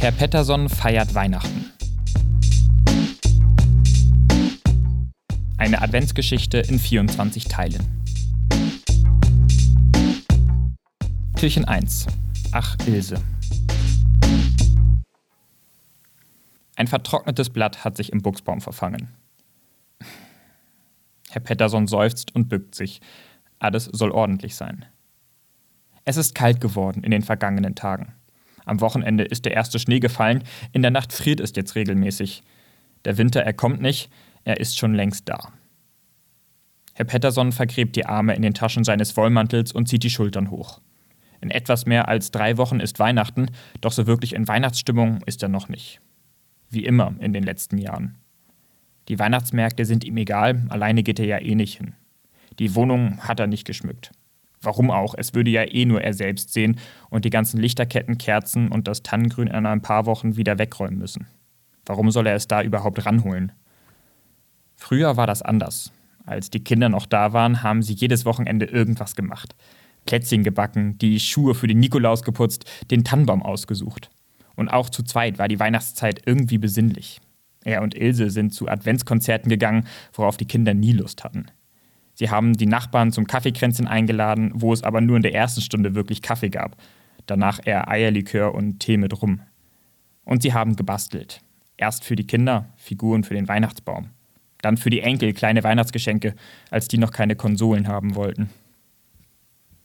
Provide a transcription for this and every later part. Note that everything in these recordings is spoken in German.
Herr Pettersson feiert Weihnachten. Eine Adventsgeschichte in 24 Teilen. Türchen 1. Ach, Ilse. Ein vertrocknetes Blatt hat sich im Buchsbaum verfangen. Herr Pettersson seufzt und bückt sich. Alles soll ordentlich sein. Es ist kalt geworden in den vergangenen Tagen. Am Wochenende ist der erste Schnee gefallen, in der Nacht friert es jetzt regelmäßig. Der Winter, er kommt nicht, er ist schon längst da. Herr Pettersson vergräbt die Arme in den Taschen seines Wollmantels und zieht die Schultern hoch. In etwas mehr als drei Wochen ist Weihnachten, doch so wirklich in Weihnachtsstimmung ist er noch nicht. Wie immer in den letzten Jahren. Die Weihnachtsmärkte sind ihm egal, alleine geht er ja eh nicht hin. Die Wohnung hat er nicht geschmückt. Warum auch? Es würde ja eh nur er selbst sehen und die ganzen Lichterketten, Kerzen und das Tannengrün in ein paar Wochen wieder wegräumen müssen. Warum soll er es da überhaupt ranholen? Früher war das anders. Als die Kinder noch da waren, haben sie jedes Wochenende irgendwas gemacht. Plätzchen gebacken, die Schuhe für den Nikolaus geputzt, den Tannenbaum ausgesucht. Und auch zu zweit war die Weihnachtszeit irgendwie besinnlich. Er und Ilse sind zu Adventskonzerten gegangen, worauf die Kinder nie Lust hatten. Sie haben die Nachbarn zum Kaffeekränzchen eingeladen, wo es aber nur in der ersten Stunde wirklich Kaffee gab. Danach eher Eierlikör und Tee mit Rum. Und sie haben gebastelt. Erst für die Kinder Figuren für den Weihnachtsbaum. Dann für die Enkel kleine Weihnachtsgeschenke, als die noch keine Konsolen haben wollten.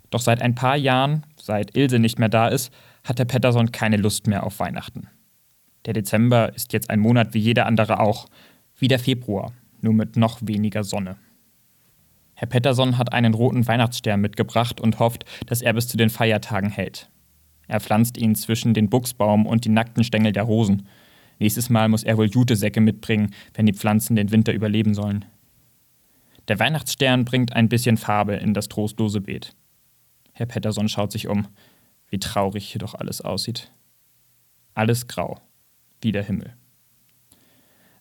Doch seit ein paar Jahren, seit Ilse nicht mehr da ist, hat der Pettersson keine Lust mehr auf Weihnachten. Der Dezember ist jetzt ein Monat wie jeder andere auch, wie der Februar, nur mit noch weniger Sonne. Herr Pettersson hat einen roten Weihnachtsstern mitgebracht und hofft, dass er bis zu den Feiertagen hält. Er pflanzt ihn zwischen den Buchsbaum und die nackten Stängel der Rosen. Nächstes Mal muss er wohl Jutesäcke mitbringen, wenn die Pflanzen den Winter überleben sollen. Der Weihnachtsstern bringt ein bisschen Farbe in das trostlose Beet. Herr Pettersson schaut sich um. Wie traurig hier doch alles aussieht. Alles grau, wie der Himmel.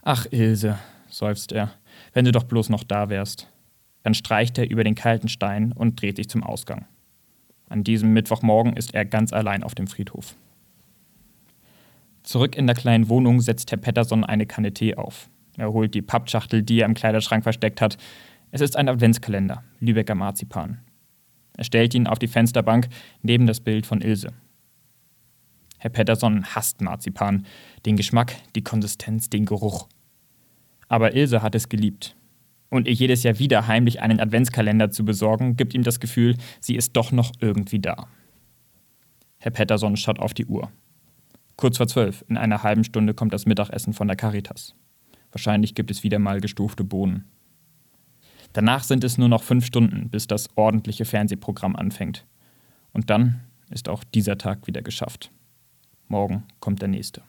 Ach, Ilse, seufzt er, wenn du doch bloß noch da wärst. Dann streicht er über den kalten Stein und dreht sich zum Ausgang. An diesem Mittwochmorgen ist er ganz allein auf dem Friedhof. Zurück in der kleinen Wohnung setzt Herr Pettersson eine Kanne Tee auf. Er holt die Pappschachtel, die er im Kleiderschrank versteckt hat. Es ist ein Adventskalender, Lübecker Marzipan. Er stellt ihn auf die Fensterbank neben das Bild von Ilse. Herr Pettersson hasst Marzipan, den Geschmack, die Konsistenz, den Geruch. Aber Ilse hat es geliebt und ihr jedes Jahr wieder heimlich einen Adventskalender zu besorgen, gibt ihm das Gefühl, sie ist doch noch irgendwie da. Herr Pettersson schaut auf die Uhr. Kurz vor zwölf, in einer halben Stunde kommt das Mittagessen von der Caritas. Wahrscheinlich gibt es wieder mal gestufte Bohnen. Danach sind es nur noch fünf Stunden, bis das ordentliche Fernsehprogramm anfängt. Und dann ist auch dieser Tag wieder geschafft. Morgen kommt der nächste.